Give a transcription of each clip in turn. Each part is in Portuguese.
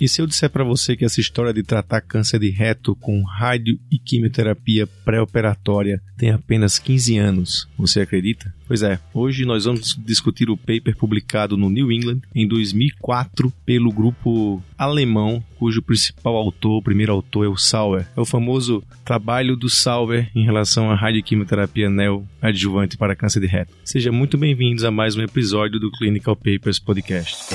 E se eu disser para você que essa história de tratar câncer de reto com rádio e quimioterapia pré-operatória tem apenas 15 anos, você acredita? Pois é, hoje nós vamos discutir o paper publicado no New England em 2004 pelo grupo alemão, cujo principal autor, o primeiro autor é o Sauer. É o famoso trabalho do Sauer em relação à radioquimioterapia neoadjuvante para câncer de reto. Sejam muito bem-vindos a mais um episódio do Clinical Papers Podcast.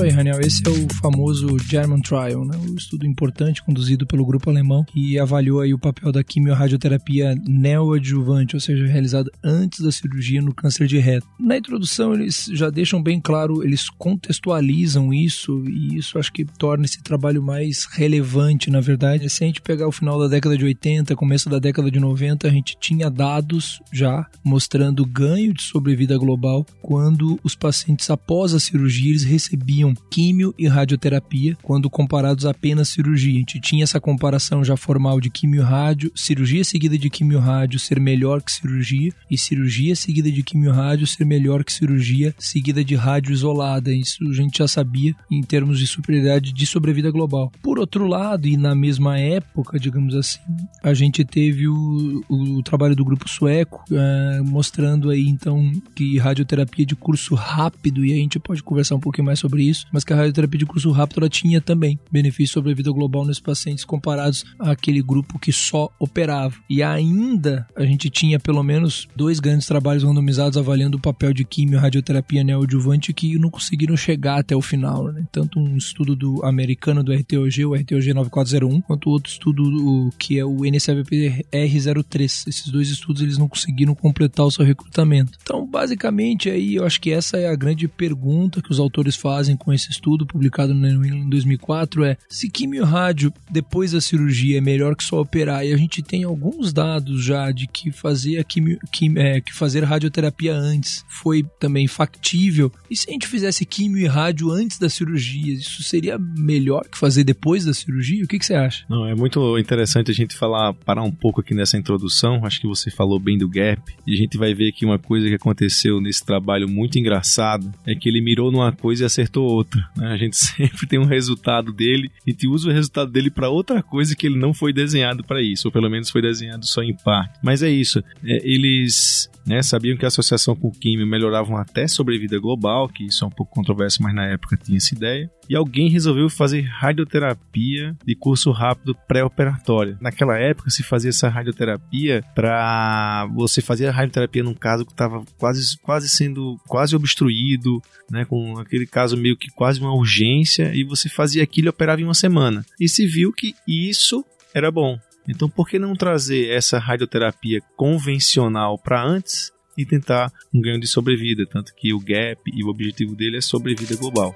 Isso aí, Raniel. Esse é o famoso German Trial, né? um estudo importante conduzido pelo grupo alemão que avaliou aí o papel da quimiorradioterapia neoadjuvante, ou seja, realizada antes da cirurgia no câncer de reto. Na introdução, eles já deixam bem claro, eles contextualizam isso e isso acho que torna esse trabalho mais relevante, na verdade. Se a gente pegar o final da década de 80, começo da década de 90, a gente tinha dados já mostrando ganho de sobrevida global quando os pacientes após a cirurgia eles recebiam químio e radioterapia quando comparados apenas cirurgia. A gente tinha essa comparação já formal de químio rádio, cirurgia seguida de químio rádio ser melhor que cirurgia e cirurgia seguida de químio rádio ser melhor que cirurgia seguida de rádio isolada. Isso a gente já sabia em termos de superioridade de sobrevida global. Por outro lado, e na mesma época, digamos assim, a gente teve o, o trabalho do grupo sueco uh, mostrando aí então que radioterapia de curso rápido, e a gente pode conversar um pouquinho mais sobre isso, mas que a radioterapia de curso rápido ela tinha também benefício sobre a vida global nesses pacientes comparados àquele grupo que só operava. E ainda a gente tinha pelo menos dois grandes trabalhos randomizados avaliando o papel de quimio e radioterapia neoadjuvante que não conseguiram chegar até o final. Né? Tanto um estudo do americano do RTOG, o RTOG 9401, quanto outro estudo do, que é o NSAVP R03. Esses dois estudos eles não conseguiram completar o seu recrutamento. Então, basicamente, aí eu acho que essa é a grande pergunta que os autores fazem com esse estudo publicado no New England em 2004 é se quimio rádio depois da cirurgia é melhor que só operar e a gente tem alguns dados já de que fazer a quimio, quim, é, que fazer radioterapia antes foi também factível e se a gente fizesse quimio e rádio antes da cirurgia isso seria melhor que fazer depois da cirurgia o que, que você acha? Não é muito interessante a gente falar parar um pouco aqui nessa introdução acho que você falou bem do gap e a gente vai ver que uma coisa que aconteceu nesse trabalho muito engraçado é que ele mirou numa coisa e acertou outra né? A gente sempre tem um resultado dele, a gente usa o resultado dele para outra coisa que ele não foi desenhado para isso, ou pelo menos foi desenhado só em parte. Mas é isso, é, eles né, sabiam que a associação com químio melhoravam até sobrevida global, que isso é um pouco controverso, mas na época tinha essa ideia. E alguém resolveu fazer radioterapia de curso rápido pré-operatória. Naquela época se fazia essa radioterapia para você fazer a radioterapia num caso que estava quase, quase sendo quase obstruído, né, com aquele caso meio que quase uma urgência, e você fazia aquilo e operava em uma semana. E se viu que isso era bom. Então, por que não trazer essa radioterapia convencional para antes e tentar um ganho de sobrevida? Tanto que o GAP e o objetivo dele é sobrevida global.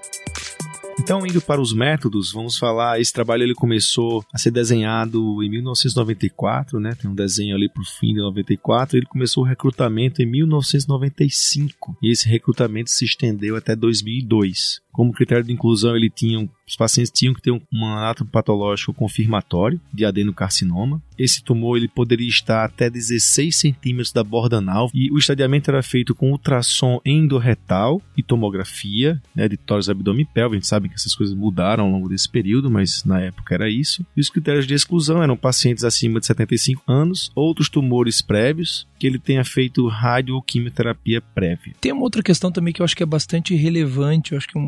Então, indo para os métodos, vamos falar, esse trabalho ele começou a ser desenhado em 1994, né? Tem um desenho ali para o fim de 94, ele começou o recrutamento em 1995 e esse recrutamento se estendeu até 2002. Como critério de inclusão, ele tinha os pacientes tinham que ter um, um anátomo patológico confirmatório de adenocarcinoma. Esse tumor ele poderia estar até 16 centímetros da borda anal e o estadiamento era feito com ultrassom endorretal e tomografia né, de tórax, abdômen e pelve. A gente sabe que essas coisas mudaram ao longo desse período, mas na época era isso. E os critérios de exclusão eram pacientes acima de 75 anos, outros tumores prévios, que ele tenha feito radio ou quimioterapia prévia. Tem uma outra questão também que eu acho que é bastante relevante, eu acho que é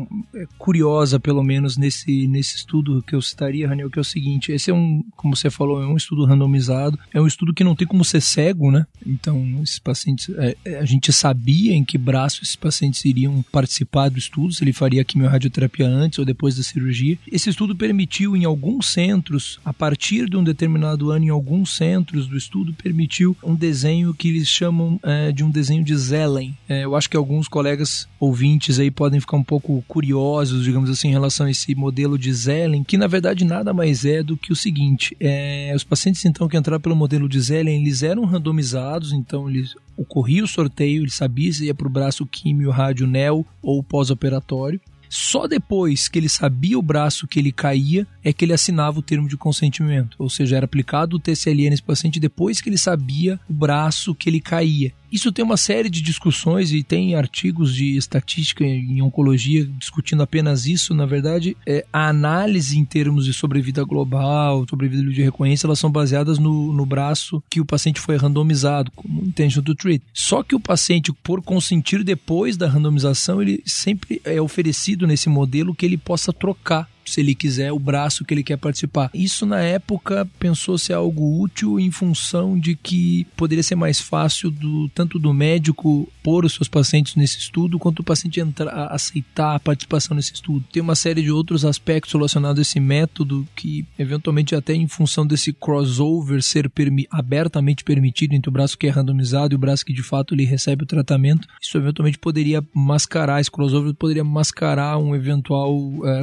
curiosa, pelo menos, nesse, nesse estudo que eu citaria, Raniel, que é o seguinte: esse é um, como você falou, é um estudo randomizado, é um estudo que não tem como ser cego, né? Então, esses pacientes, é, é a gente sabia em que braço esses pacientes iriam participar do estudo, se ele faria quimiorradioterapia antes ou depois da cirurgia. Esse estudo permitiu, em alguns centros, a partir de um determinado ano, em alguns centros do estudo, permitiu um desenho que eles chamam é, de um desenho de Zellen. É, eu acho que alguns colegas ouvintes aí podem ficar um pouco curiosos curiosos, digamos assim, em relação a esse modelo de Zellen, que na verdade nada mais é do que o seguinte: é, os pacientes então que entraram pelo modelo de Zellen, eles eram randomizados, então eles ocorria o sorteio, ele sabia se ia para o braço químio, rádio, neo ou pós-operatório. Só depois que ele sabia o braço que ele caía é que ele assinava o termo de consentimento, ou seja, era aplicado o TCLN nesse paciente depois que ele sabia o braço que ele caía. Isso tem uma série de discussões e tem artigos de estatística em oncologia discutindo apenas isso. Na verdade, é, a análise em termos de sobrevida global, sobrevida de recorrência, elas são baseadas no, no braço que o paciente foi randomizado, como intention to treat. Só que o paciente, por consentir depois da randomização, ele sempre é oferecido nesse modelo que ele possa trocar se ele quiser, o braço que ele quer participar. Isso na época pensou ser algo útil em função de que poderia ser mais fácil do tanto do médico pôr os seus pacientes nesse estudo, quanto o paciente entrar, aceitar a participação nesse estudo. Tem uma série de outros aspectos relacionados a esse método que, eventualmente, até em função desse crossover ser permi abertamente permitido entre o braço que é randomizado e o braço que de fato ele recebe o tratamento, isso eventualmente poderia mascarar, esse crossover poderia mascarar um eventual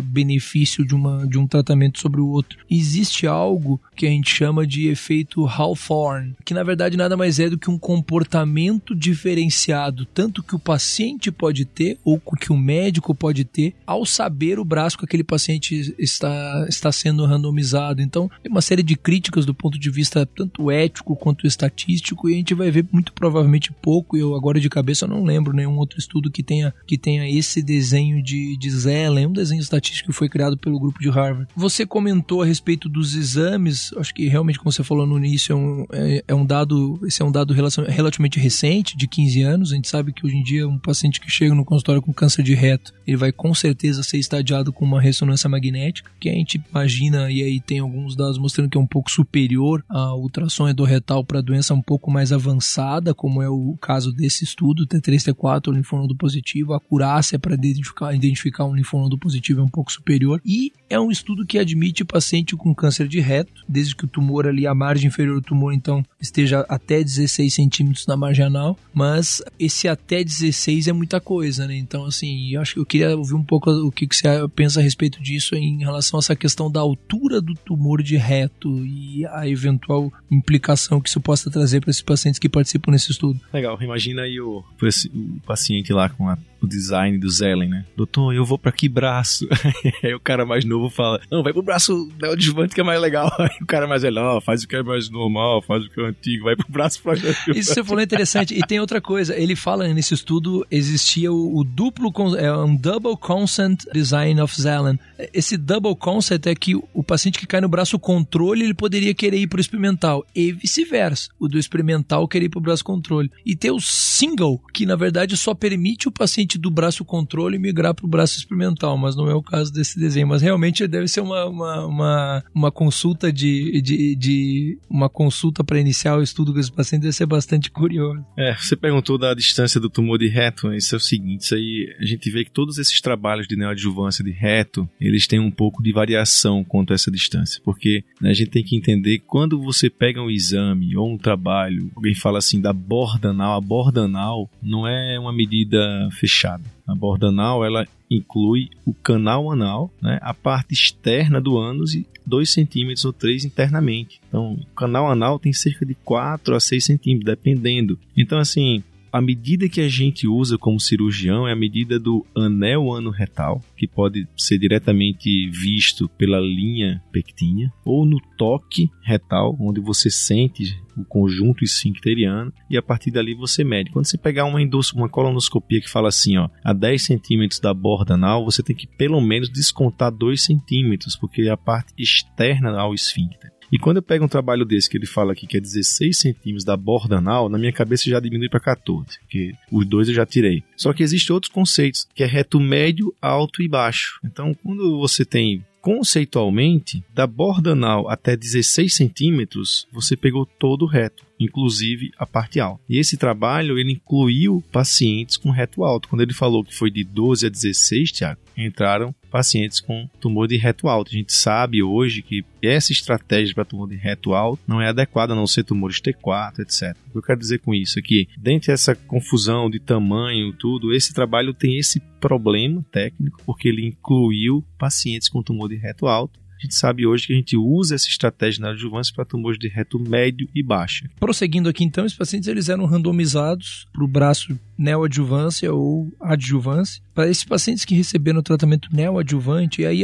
benefício benefício de, uma, de um tratamento sobre o outro. Existe algo que a gente chama de efeito Hawthorne, que na verdade nada mais é do que um comportamento diferenciado, tanto que o paciente pode ter ou que o médico pode ter ao saber o braço que aquele paciente está, está sendo randomizado. Então, tem uma série de críticas do ponto de vista tanto ético quanto estatístico e a gente vai ver muito provavelmente pouco. Eu agora de cabeça não lembro nenhum outro estudo que tenha, que tenha esse desenho de, de Zellen, um desenho estatístico que foi criado pelo grupo de Harvard. Você comentou a respeito dos exames, acho que realmente, como você falou no início, é um, é, é um dado, esse é um dado relativamente recente, de 15 anos. A gente sabe que hoje em dia um paciente que chega no consultório com câncer de reto, ele vai com certeza ser estadiado com uma ressonância magnética, que a gente imagina, e aí tem alguns dados mostrando que é um pouco superior à ultrassom endorretal para doença um pouco mais avançada, como é o caso desse estudo, T3, T4, linfonodo positivo, a acurácia para identificar, identificar um linfonodo positivo é um pouco superior. E é um estudo que admite paciente com câncer de reto, desde que o tumor ali, a margem inferior do tumor, então, esteja até 16 centímetros na marginal, mas esse até 16 é muita coisa, né? Então, assim, eu acho que eu queria ouvir um pouco o que, que você pensa a respeito disso em relação a essa questão da altura do tumor de reto e a eventual implicação que isso possa trazer para esses pacientes que participam nesse estudo. Legal, imagina aí o, o paciente lá com a o design do Zelen, né? Doutor, eu vou para que braço? aí o cara mais novo fala, não, vai pro braço neoadjuvante que é mais legal. Aí o cara mais velho, ó, faz o que é mais normal, faz o que é antigo, vai pro braço projetativo. Isso você falou interessante. E tem outra coisa, ele fala nesse estudo, existia o, o duplo, é um double consent design of Zelen. Esse double consent é que o paciente que cai no braço controle, ele poderia querer ir pro experimental, e vice-versa. O do experimental querer ir pro braço controle. E tem o single, que na verdade só permite o paciente do braço controle migrar para o braço experimental, mas não é o caso desse desenho. Mas realmente deve ser uma, uma, uma, uma consulta de, de, de uma consulta para iniciar o estudo com esse paciente deve ser bastante curioso. É, você perguntou da distância do tumor de reto, isso é o seguinte, isso aí a gente vê que todos esses trabalhos de neoadjuvância de reto, eles têm um pouco de variação quanto a essa distância, porque né, a gente tem que entender quando você pega um exame ou um trabalho, alguém fala assim da borda anal, a borda anal não é uma medida fechada fechada. A borda anal ela inclui o canal anal, né, a parte externa do ânus e 2 centímetros ou 3 internamente. Então, o canal anal tem cerca de 4 a 6 centímetros, dependendo. Então, assim, a medida que a gente usa como cirurgião é a medida do anel ano retal, que pode ser diretamente visto pela linha pectínea, ou no toque retal, onde você sente o conjunto esfincteriano e a partir dali você mede. Quando você pegar uma, uma colonoscopia que fala assim, ó, a 10 centímetros da borda anal, você tem que pelo menos descontar 2 centímetros, porque é a parte externa ao esfíncter. E quando eu pego um trabalho desse que ele fala aqui que é 16 centímetros da borda anal, na minha cabeça já diminui para 14, porque os dois eu já tirei. Só que existem outros conceitos, que é reto médio, alto e baixo. Então, quando você tem conceitualmente, da borda anal até 16 centímetros, você pegou todo o reto, inclusive a parte alta. E esse trabalho, ele incluiu pacientes com reto alto. Quando ele falou que foi de 12 a 16, Tiago, entraram pacientes com tumor de reto alto. A gente sabe hoje que essa estratégia para tumor de reto alto não é adequada a não ser tumores T4, etc. O que eu quero dizer com isso é que, dentro dessa confusão de tamanho, tudo, esse trabalho tem esse problema técnico, porque ele incluiu pacientes com tumor de reto alto a gente sabe hoje que a gente usa essa estratégia na adjuvância para tumores de reto médio e baixo. Prosseguindo aqui então, os pacientes eles eram randomizados para o braço neoadjuvância ou adjuvância. Para esses pacientes que receberam tratamento neoadjuvante, e aí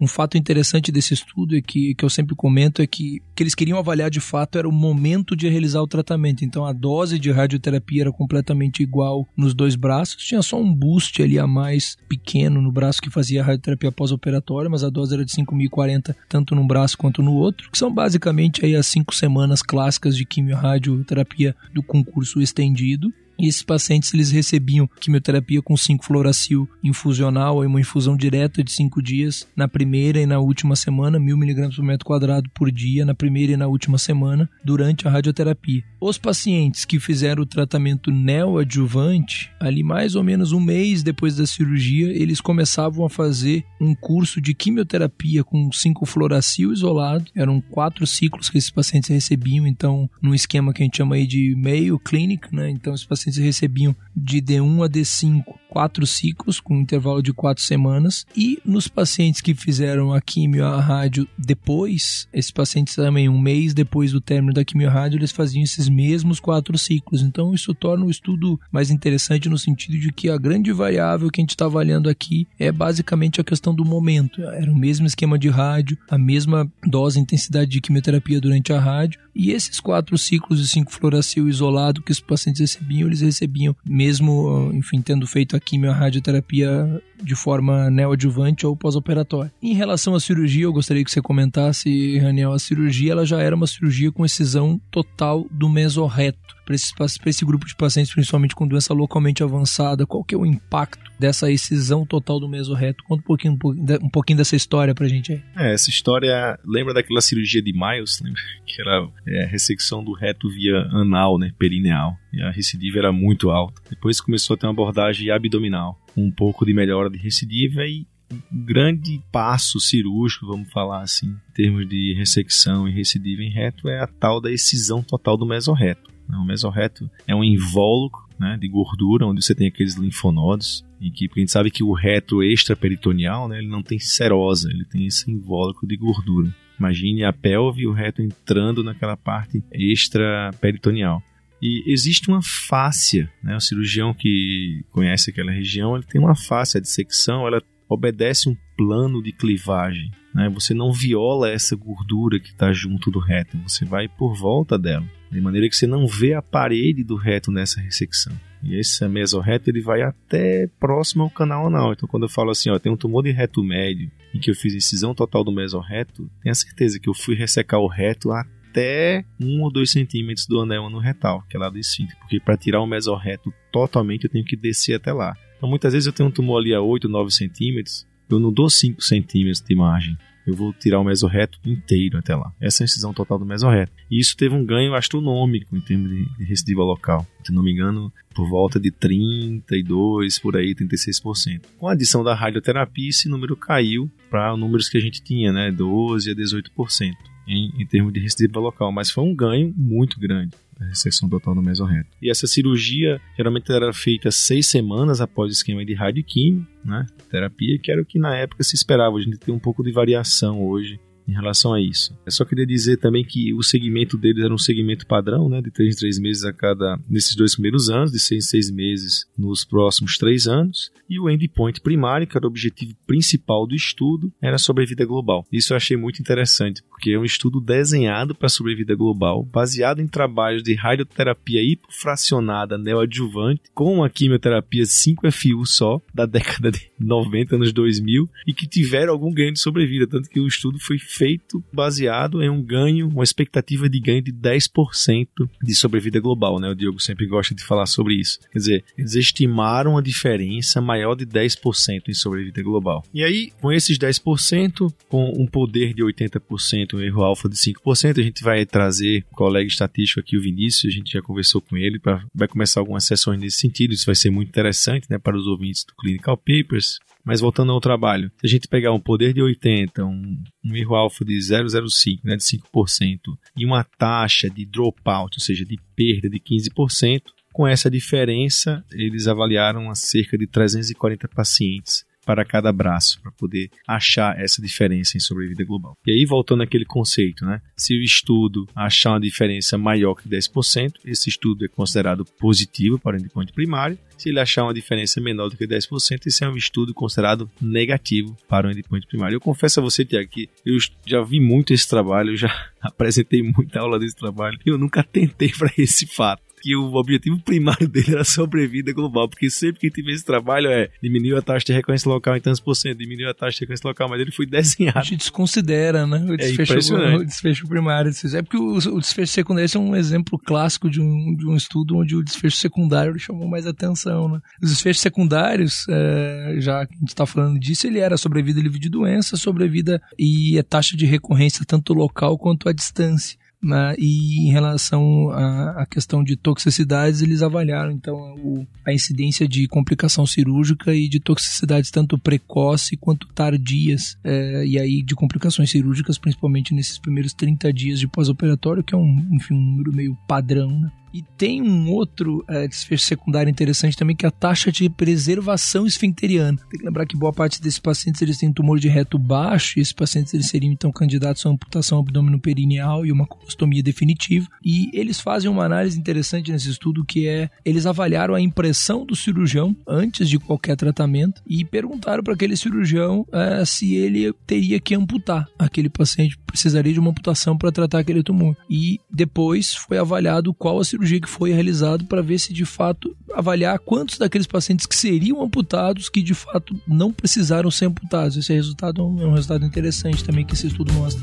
um fato interessante desse estudo é que, que eu sempre comento é que que eles queriam avaliar de fato era o momento de realizar o tratamento. Então a dose de radioterapia era completamente igual nos dois braços, tinha só um boost ali a mais pequeno no braço que fazia radioterapia pós-operatória, mas a dose era de 5.040 tanto num braço quanto no outro, que são basicamente aí as cinco semanas clássicas de quimio-radioterapia do concurso estendido. E esses pacientes eles recebiam quimioterapia com 5-fluoracil infusional, uma infusão direta de 5 dias, na primeira e na última semana, 1000mg por metro quadrado por dia, na primeira e na última semana, durante a radioterapia. Os pacientes que fizeram o tratamento neoadjuvante, ali mais ou menos um mês depois da cirurgia, eles começavam a fazer um curso de quimioterapia com 5-fluoracil isolado. Eram quatro ciclos que esses pacientes recebiam, então, num esquema que a gente chama aí de meio clinic, né? Então, esses pacientes pacientes recebiam de D1 a D5 quatro ciclos com um intervalo de quatro semanas e nos pacientes que fizeram a quimio a rádio depois, esses pacientes também um mês depois do término da quimio rádio, eles faziam esses mesmos quatro ciclos. Então isso torna o estudo mais interessante no sentido de que a grande variável que a gente está avaliando aqui é basicamente a questão do momento. Era o mesmo esquema de rádio, a mesma dose intensidade de quimioterapia durante a rádio e esses quatro ciclos de 5-fluoracil isolado que os pacientes recebiam, eles recebiam mesmo, enfim, tendo feito a quimio, a radioterapia de forma neoadjuvante ou pós-operatória. Em relação à cirurgia, eu gostaria que você comentasse, Raniel, a cirurgia ela já era uma cirurgia com excisão total do mesorreto para esse, grupo de pacientes, principalmente com doença localmente avançada, qual que é o impacto dessa excisão total do mesorreto? Conta um pouquinho, um pouquinho dessa história pra gente aí. É, essa história lembra daquela cirurgia de Miles, lembra? que era é, a ressecção do reto via anal, né, perineal, e a recidiva era muito alta. Depois começou a ter uma abordagem abdominal, um pouco de melhora de recidiva e grande passo cirúrgico, vamos falar assim, em termos de ressecção e recidiva em reto, é a tal da excisão total do mesorreto. O mesorreto é um invólucro né, de gordura, onde você tem aqueles linfonodos, e que a gente sabe que o reto extraperitoneal, né, ele não tem serosa, ele tem esse invólucro de gordura. Imagine a pelve e o reto entrando naquela parte extraperitoneal. E existe uma fáscia, né? O cirurgião que conhece aquela região, ele tem uma fáscia de secção, ela obedece um plano de clivagem. Né? Você não viola essa gordura que está junto do reto, você vai por volta dela de maneira que você não vê a parede do reto nessa ressecção. E esse mesorreto ele vai até próximo ao canal anal. Então, quando eu falo assim, ó, tem um tumor de reto médio e que eu fiz incisão total do mesorreto, tenha certeza que eu fui ressecar o reto até um ou dois centímetros do anel no retal, que é lá do esfíncter, porque para tirar o mesorreto totalmente eu tenho que descer até lá. Então, muitas vezes eu tenho um tumor ali a 8, 9 centímetros, eu não dou 5 centímetros de margem eu vou tirar o mesorreto inteiro até lá. Essa é a incisão total do mesorreto. E isso teve um ganho astronômico em termos de, recidiva local. Se não me engano, por volta de 32, por aí, 36%. Com a adição da radioterapia, esse número caiu para números que a gente tinha, né? 12 a 18% em, em termos de recidiva local. Mas foi um ganho muito grande a ressecção total do mesorreto. E essa cirurgia geralmente era feita seis semanas após o esquema de radioquímio, né? Terapia, que era o que na época se esperava. A gente tem um pouco de variação hoje em relação a isso. Eu só queria dizer também que o segmento deles era um segmento padrão, né, de 3 em 3 meses a cada, nesses dois primeiros anos, de 6 em 6 meses nos próximos 3 anos, e o endpoint primário, que era o objetivo principal do estudo, era a sobrevida global. Isso eu achei muito interessante, porque é um estudo desenhado para a sobrevida global, baseado em trabalhos de radioterapia hipofracionada neoadjuvante, com a quimioterapia 5FU só, da década de 90, anos 2000, e que tiveram algum ganho de sobrevida, tanto que o estudo foi feito baseado em um ganho, uma expectativa de ganho de 10% de sobrevida global, né? O Diogo sempre gosta de falar sobre isso. Quer dizer, eles estimaram a diferença maior de 10% em sobrevida global. E aí, com esses 10%, com um poder de 80%, um erro alfa de 5%, a gente vai trazer o colega estatístico aqui, o Vinícius, a gente já conversou com ele, pra, vai começar algumas sessões nesse sentido, isso vai ser muito interessante, né, para os ouvintes do Clinical Papers, Mas voltando ao trabalho, se a gente pegar um poder de 80, um, um erro alfa de 0,05, né, de 5%, e uma taxa de dropout, ou seja, de perda de 15%, com essa diferença, eles avaliaram a cerca de 340 pacientes para cada braço, para poder achar essa diferença em sobrevida global. E aí, voltando àquele conceito, né? Se o estudo achar uma diferença maior que 10%, esse estudo é considerado positivo para o endpoint primário. Se ele achar uma diferença menor do que 10%, esse é um estudo considerado negativo para o endpoint primário. Eu confesso a você, Tiago, que eu já vi muito esse trabalho, eu já apresentei muita aula desse trabalho e eu nunca tentei para esse fato que o objetivo primário dele era a sobrevida global, porque sempre que tive esse trabalho é diminuir a taxa de recorrência local em tantos por cento, diminuir a taxa de recorrência local, mas ele foi desenhado. A gente desconsidera, né? O é desfecho, é o desfecho primário. É porque o, o, desfecho secundário é um exemplo clássico de um, de um estudo onde o desfecho secundário chamou mais atenção, né? Os desfechos secundários, é, já que a gente está falando disso, ele era sobrevida livre de doença, sobrevida e a taxa de recorrência tanto local quanto à distância. Né? E em relação à, à, questão de toxicidades, eles avaliaram então o, a incidência de complicação cirúrgica e de toxicidades tanto precoce quanto tardias, é, e aí de complicações cirúrgicas, principalmente nesses primeiros 30 dias de pós-operatório, que é um, enfim, um número meio padrão. Né? E tem um outro é, desfecho secundário interessante também, que é a taxa de preservação esfincteriana. Tem que lembrar que boa parte desses pacientes eles têm tumor de reto baixo, e esses pacientes eles seriam então candidatos a amputação abdominoperineal e uma colostomia definitiva. E eles fazem uma análise interessante nesse estudo, que é, eles avaliaram a impressão do cirurgião antes de qualquer tratamento e perguntaram para aquele cirurgião é, se ele teria que amputar. Aquele paciente precisaria de uma amputação para tratar aquele tumor. E depois foi avaliado qual a cirurgia cirurgia que foi realizado para ver se de fato avaliar quantos daqueles pacientes que seriam amputados que de fato não precisaram ser amputados. Esse resultado é um resultado interessante também que esse estudo mostra.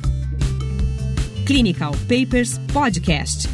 Clinical Papers Podcast.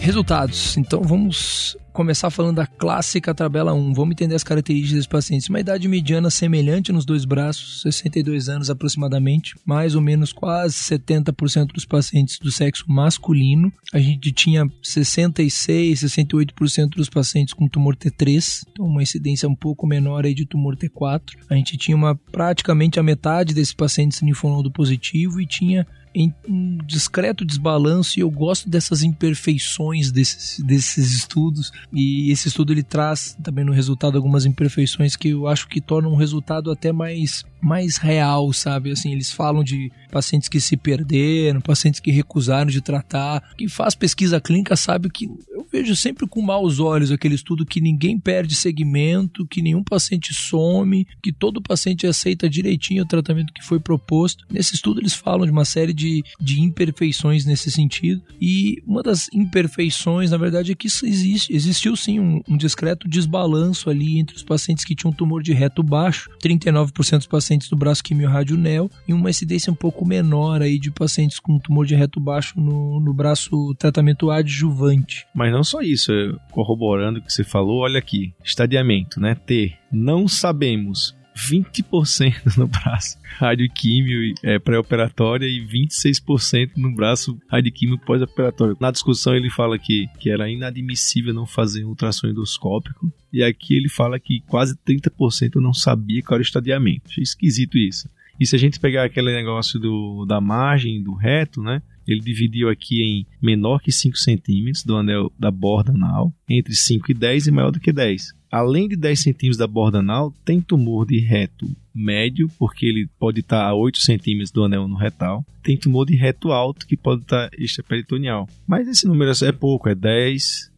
Resultados. Então vamos começar falando da clássica tabela 1. Vamos entender as características dos pacientes. Uma idade mediana semelhante nos dois braços, 62 anos aproximadamente, mais ou menos quase 70% dos pacientes do sexo masculino. A gente tinha 66, 68% dos pacientes com tumor T3, então uma incidência um pouco menor aí de tumor T4. A gente tinha uma praticamente a metade desses pacientes linfonodo positivo e tinha em um discreto desbalanço e eu gosto dessas imperfeições desses, desses estudos e esse estudo ele traz também no resultado algumas imperfeições que eu acho que tornam o resultado até mais mais real, sabe? Assim, eles falam de pacientes que se perderam, pacientes que recusaram de tratar. Quem faz pesquisa clínica sabe que eu vejo sempre com maus olhos aquele estudo que ninguém perde segmento, que nenhum paciente some, que todo paciente aceita direitinho o tratamento que foi proposto. Nesse estudo eles falam de uma série de, de imperfeições nesse sentido. E uma das imperfeições, na verdade, é que existe, existiu sim um, um discreto desbalanço ali entre os pacientes que tinham tumor de reto baixo, 39% dos pacientes do braço quimio neo e uma incidência um pouco menor aí de pacientes com tumor de reto baixo no, no braço tratamento adjuvante. Mas não só isso, corroborando o que você falou, olha aqui, estadiamento, né? T. Não sabemos 20% no braço radioquímio é, pré-operatória e 26% no braço radioquímio pós-operatório. Na discussão ele fala que, que era inadmissível não fazer um ultrassom endoscópico e aqui ele fala que quase 30% não sabia qual era o estadiamento. Achei esquisito isso. E se a gente pegar aquele negócio do, da margem do reto, né? Ele dividiu aqui em menor que 5 centímetros do anel da borda anal, entre 5 e 10 e maior do que 10. Além de 10 centímetros da borda anal, tem tumor de reto médio, porque ele pode estar a 8 centímetros do anel no retal. Tem tumor de reto alto, que pode estar extraperitoneal. Mas esse número é pouco, é 10%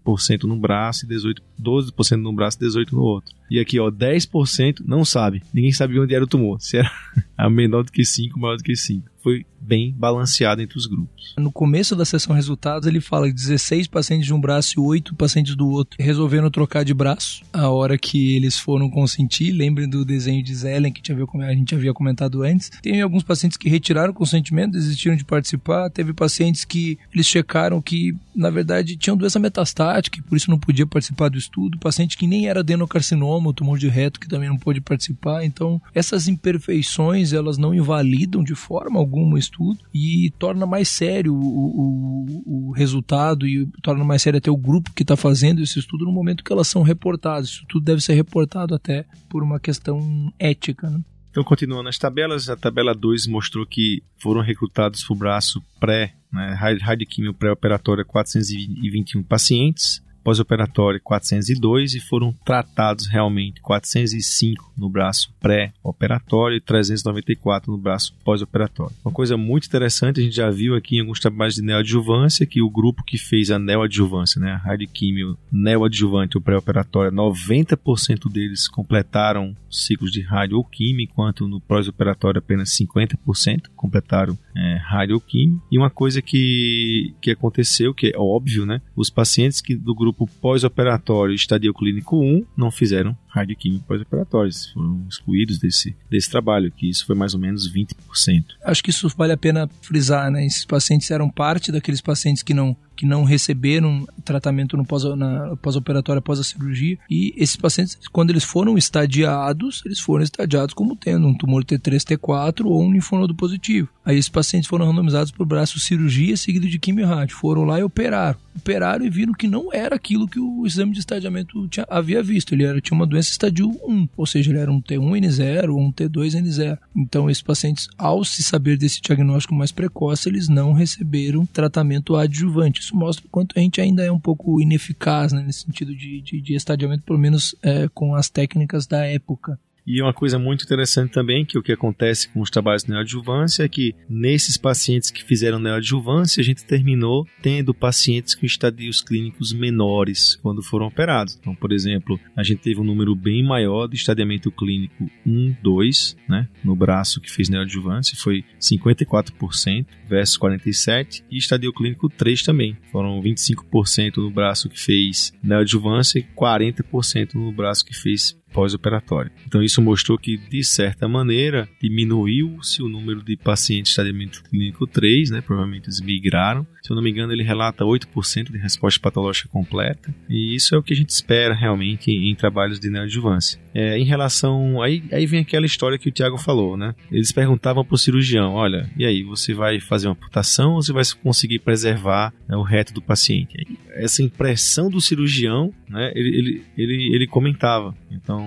no braço e 18, 12% no braço e 18% no outro. E aqui, ó, 10% não sabe. Ninguém sabe onde era o tumor. Se era menor do que 5, maior do que 5. Foi bem balanceado entre os grupos. No começo da sessão resultados, ele fala que 16 pacientes de um braço e 8 pacientes do outro resolveram trocar de braço a hora que eles foram consentir. Lembrem do desenho de Zellen que a gente havia comentado antes. Tem alguns pacientes que retiraram o consentimento, desistiram de participar. Teve pacientes que eles checaram que, na verdade, tinham doença metastática e por isso não podia participar do estudo. Paciente que nem era adenocarcinoma, tumor de reto, que também não pôde participar. Então, essas imperfeições, elas não invalidam de forma alguma o estudo estudo e torna mais sério o, o, o resultado e torna mais sério até o grupo que está fazendo esse estudo no momento que elas são reportadas. Isso tudo deve ser reportado até por uma questão ética. Né? Então, continuando as tabelas, a tabela 2 mostrou que foram recrutados para o braço pré, né, radioquímio pré-operatório 421 pacientes, pós-operatório 402 e foram tratados realmente 405 no braço pré-operatório e 394 no braço pós-operatório. Uma coisa muito interessante, a gente já viu aqui em alguns trabalhos de neoadjuvância que o grupo que fez a neoadjuvância, né, a radioquímio neoadjuvante ou pré-operatória, 90% deles completaram ciclos de radioquímio, enquanto no pós-operatório apenas 50% completaram é, radioquímio. E uma coisa que, que aconteceu, que é óbvio, né, os pacientes que do grupo grupo pós-operatório estadio clínico 1 não fizeram radioquímica pós-operatórios, foram excluídos desse, desse trabalho, que isso foi mais ou menos 20%. Acho que isso vale a pena frisar, né? Esses pacientes eram parte daqueles pacientes que não que não receberam tratamento no pós, na pós-operatório após a cirurgia. E esses pacientes, quando eles foram estadiados, eles foram estadiados como tendo um tumor T3, T4 ou um linfonodo positivo. Aí esses pacientes foram randomizados por braço cirurgia seguido de quimio-rádio. Foram lá e operaram. Operaram e viram que não era aquilo que o exame de estadiamento tinha, havia visto. Ele era, tinha uma doença estadio 1, ou seja, ele era um T1N0 ou um T2N0. Então, esses pacientes, ao se saber desse diagnóstico mais precoce, eles não receberam tratamento adjuvante. Isso mostra o quanto a gente ainda é um pouco ineficaz né, nesse sentido de, de, de estadiamento, pelo menos é, com as técnicas da época. E uma coisa muito interessante também, que o que acontece com os trabalhos de neoadjuvância é que nesses pacientes que fizeram neoadjuvância, a gente terminou tendo pacientes com estadios clínicos menores quando foram operados. Então, por exemplo, a gente teve um número bem maior de estadiamento clínico 1, 2, né, no braço que fez neoadjuvância, foi 54% versus 47%, e estadio clínico 3 também, foram 25% no braço que fez neoadjuvância e 40% no braço que fez pós-operatório. Então isso mostrou que, de certa maneira, diminuiu-se o número de pacientes de estadiamento clínico 3, né? provavelmente eles migraram. Se eu não me engano, ele relata 8% de resposta patológica completa, e isso é o que a gente espera realmente em, trabalhos de neoadjuvância. É, em relação. Aí, aí vem aquela história que o Tiago falou, né? Eles perguntavam para o cirurgião: olha, e aí, você vai fazer uma amputação ou você vai conseguir preservar né, o reto do paciente? Essa impressão do cirurgião, né? Ele, ele, ele, ele comentava. Então,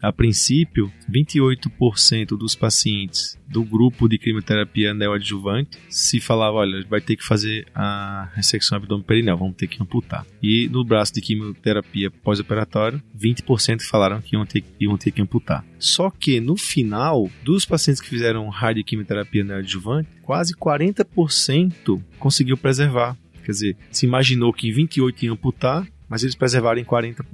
a princípio, 28% dos pacientes do grupo de quimioterapia neoadjuvante se falava, olha, vai ter que fazer a ressecção abdominal, vamos ter que amputar. E no braço de quimioterapia pós-operatório, 20% falaram que iam ter, iam ter que amputar. Só que no final, dos pacientes que fizeram radioquimioterapia neoadjuvante, quase 40% conseguiu preservar. Quer dizer, se imaginou que 28 iam amputar, mas eles preservaram em 40%.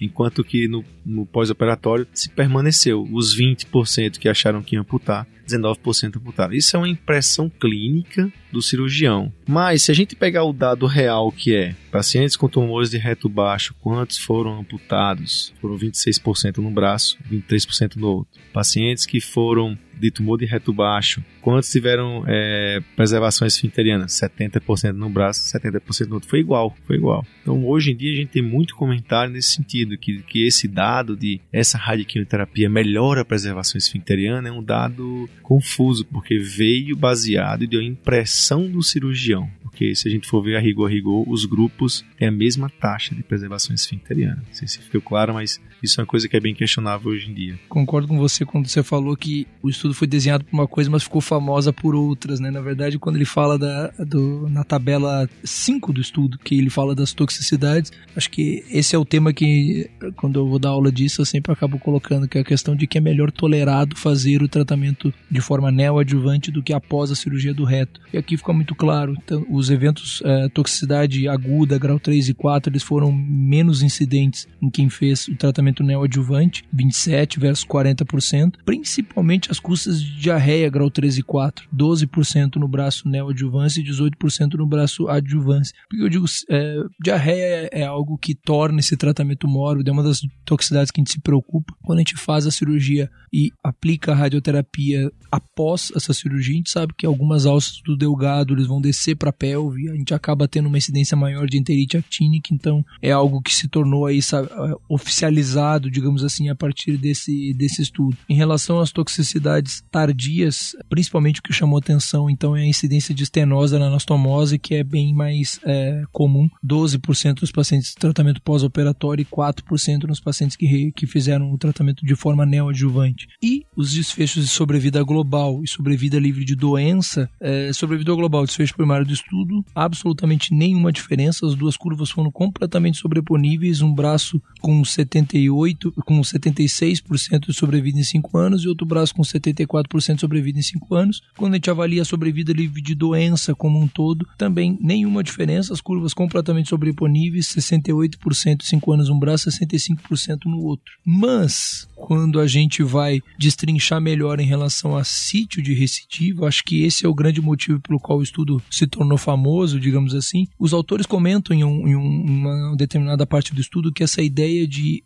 Enquanto que no, no pós-operatório se permaneceu os 20% que acharam que iam amputar, 19% amputaram. Isso é uma impressão clínica do cirurgião. Mas se a gente pegar o dado real que é pacientes com tumores de reto baixo, quantos foram amputados? Foram 26% no braço, 23% no outro. Pacientes que foram de tumor de reto baixo, quantos tiveram é, preservação esfinteriana? 70% no braço, 70% no outro. Foi igual, foi igual. Então hoje em dia a gente tem muito comentário nesse sentido, que, que esse dado de essa radioquimioterapia melhora a preservação esfinteriana é um dado confuso, porque veio baseado e deu impressão do cirurgião. Porque se a gente for ver a rigor a rigor, os grupos têm a mesma taxa de preservação esfinteriana. Não sei se ficou claro, mas isso é uma coisa que é bem questionável hoje em dia. Concordo com você quando você falou que o estudo foi desenhado por uma coisa, mas ficou famosa por outras, né? Na verdade, quando ele fala da, do, na tabela 5 do estudo, que ele fala das toxicidades, acho que esse é o tema que, quando eu vou dar aula disso, eu sempre acabo colocando, que é a questão de que é melhor tolerado fazer o tratamento de forma neoadjuvante do que após a cirurgia do reto. E aqui fica muito claro, então, os eventos é, toxicidade aguda, grau 3 e 4, eles foram menos incidentes em quem fez o tratamento neoadjuvante, 27 versus 40%, principalmente as custas de diarreia, grau 3 e 4, 12% no braço neoadjuvância e 18% no braço adjuvância. Porque eu digo, é, diarreia é algo que torna esse tratamento mórbido, é uma das toxicidades que a gente se preocupa. Quando a gente faz a cirurgia e aplica a radioterapia após essa cirurgia, a gente sabe que algumas alças do delgado eles vão descer para a pelve, a gente acaba tendo uma incidência maior de enterite actínica, então é algo que se tornou aí sabe, oficializado, digamos assim, a partir desse, desse estudo. Em relação às toxicidades tardias, principalmente o que chamou atenção então é a incidência de estenose na anastomose, que é bem mais é, comum, 12% dos pacientes de tratamento pós-operatório e 4% nos pacientes que, que fizeram o tratamento de forma neoadjuvante. E os desfechos de sobrevida global e sobrevida livre de doença, é, sobrevida global, desfecho primário do estudo, absolutamente nenhuma diferença, as duas curvas foram completamente sobreponíveis, um braço com 78, com 76% de sobrevida em 5 anos e outro braço com 70 84% sobrevida em 5 anos. Quando a gente avalia a sobrevida livre de doença como um todo, também nenhuma diferença, as curvas completamente sobreponíveis, 68% em 5 anos um braço, 65% no outro. Mas, quando a gente vai destrinchar melhor em relação a sítio de recidiva, acho que esse é o grande motivo pelo qual o estudo se tornou famoso, digamos assim. Os autores comentam em, um, em uma determinada parte do estudo que essa ideia de,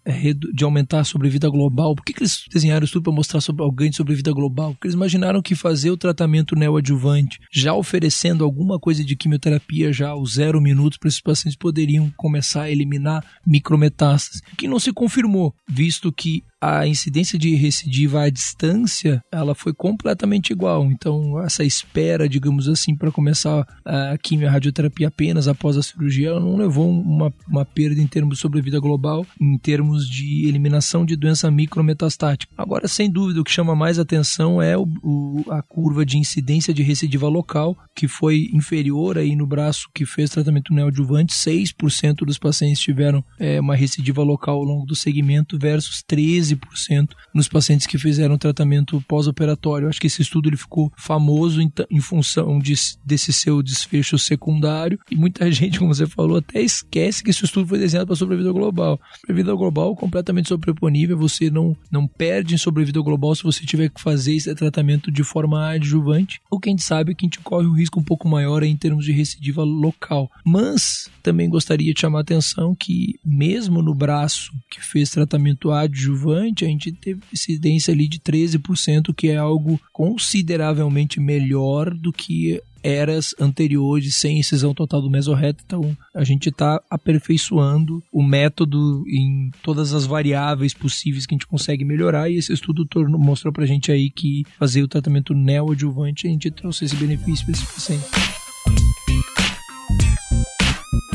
de aumentar a sobrevida global, por que, que eles desenharam o estudo para mostrar sobre alguém de sobrevida global? Porque eles imaginaram que fazer o tratamento neoadjuvante, já oferecendo alguma coisa de quimioterapia já aos zero minutos para esses pacientes poderiam começar a eliminar micrometástases, que não se confirmou, visto que a incidência de recidiva à distância ela foi completamente igual. Então, essa espera, digamos assim, para começar a quimio radioterapia apenas após a cirurgia, ela não levou uma, uma perda em termos de sobrevida global, em termos de eliminação de doença micrometastática. Agora, sem dúvida, o que chama mais atenção é o, o, a curva de incidência de recidiva local, que foi inferior aí no braço que fez tratamento neoadjuvante, 6% dos pacientes tiveram é, uma recidiva local ao longo do segmento versus 13 15% nos pacientes que fizeram tratamento pós-operatório. Acho que esse estudo ele ficou famoso em, em função de, desse seu desfecho secundário e muita gente, como você falou, até esquece que esse estudo foi desenhado para sobrevida global. Sobrevida global completamente sobreponível, você não, não perde em sobrevida global se você tiver que fazer esse tratamento de forma adjuvante. O que a gente sabe é que a gente corre um risco um pouco maior em termos de recidiva local. Mas também gostaria de chamar a atenção que mesmo no braço que fez tratamento adjuvante, a gente teve incidência ali de 13%, que é algo consideravelmente melhor do que eras anteriores sem incisão total do mesorreto. Então, a gente está aperfeiçoando o método em todas as variáveis possíveis que a gente consegue melhorar. E esse estudo tornou, mostrou para a gente aí que fazer o tratamento neoadjuvante a gente trouxe esse benefício para esse paciente.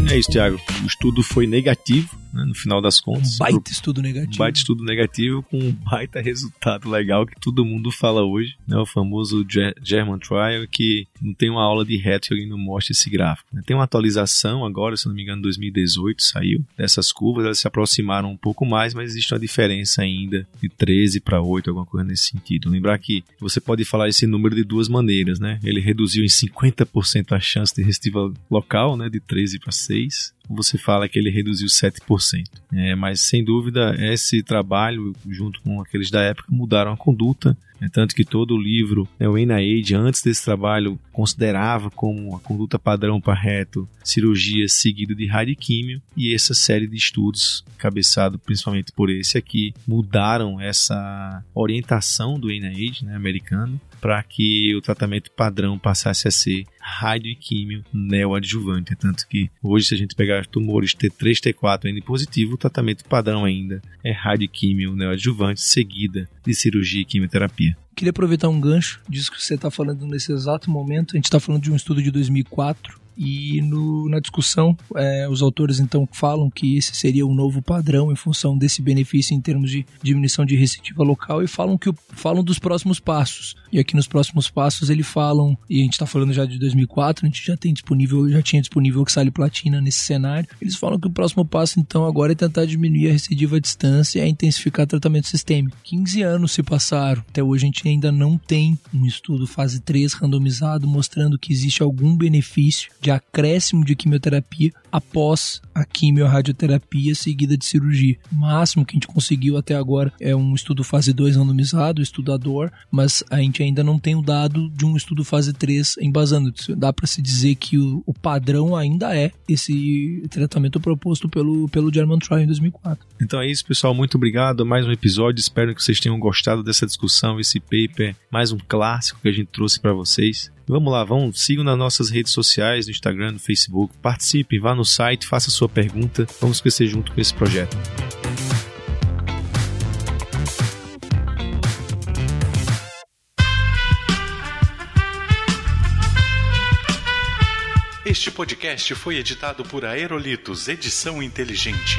É isso, Thiago. O estudo foi negativo né, no final das contas. Um baita estudo negativo. Um baita estudo negativo com um baita resultado legal que todo mundo fala hoje, né, o famoso German Trial, que não tem uma aula de reto que alguém não mostre esse gráfico. Né. Tem uma atualização agora, se não me engano, 2018 saiu, dessas curvas, elas se aproximaram um pouco mais, mas existe uma diferença ainda de 13 para 8, alguma coisa nesse sentido. Lembrar que você pode falar esse número de duas maneiras, né? Ele reduziu em 50% a chance de recidiva local, né, de 13 para 6, você fala que ele reduziu 7%. É, mas sem dúvida, esse trabalho, junto com aqueles da época, mudaram a conduta. É, tanto que todo o livro, né, o NIH, antes desse trabalho, considerava como a conduta padrão para reto cirurgia seguida de radioquímio, e essa série de estudos, cabeçado principalmente por esse aqui, mudaram essa orientação do NIH né, americano para que o tratamento padrão passasse a ser rádio e químio neoadjuvante. Tanto que hoje, se a gente pegar tumores T3, T4 N positivo, o tratamento padrão ainda é rádio e químio neoadjuvante, seguida de cirurgia e quimioterapia. Queria aproveitar um gancho disso que você está falando nesse exato momento. A gente está falando de um estudo de 2004 e no, na discussão, é, os autores então falam que esse seria um novo padrão em função desse benefício em termos de diminuição de recidiva local e falam que falam dos próximos passos. E aqui nos próximos passos eles falam, e a gente está falando já de 2004, a gente já tem disponível, já tinha disponível oxale platina nesse cenário. Eles falam que o próximo passo então agora é tentar diminuir a recidiva à distância e intensificar tratamento sistêmico. 15 anos se passaram, até hoje a gente ainda não tem um estudo fase 3 randomizado mostrando que existe algum benefício de de acréscimo de quimioterapia após a quimiorradioterapia seguida de cirurgia. O máximo que a gente conseguiu até agora é um estudo fase 2 randomizado, estudador, mas a gente ainda não tem o dado de um estudo fase 3 embasando. Dá para se dizer que o, o, padrão ainda é esse tratamento proposto pelo, pelo German Trial em 2004. Então é isso, pessoal. Muito obrigado. Mais um episódio. Espero que vocês tenham gostado dessa discussão, esse paper, mais um clássico que a gente trouxe para vocês. Vamos lá, vão, sigam nas nossas redes sociais, no Instagram, no Facebook, participe, vá no site, faça sua pergunta. Vamos crescer junto com esse projeto. Este podcast foi editado por Aerolitos Edição Inteligente.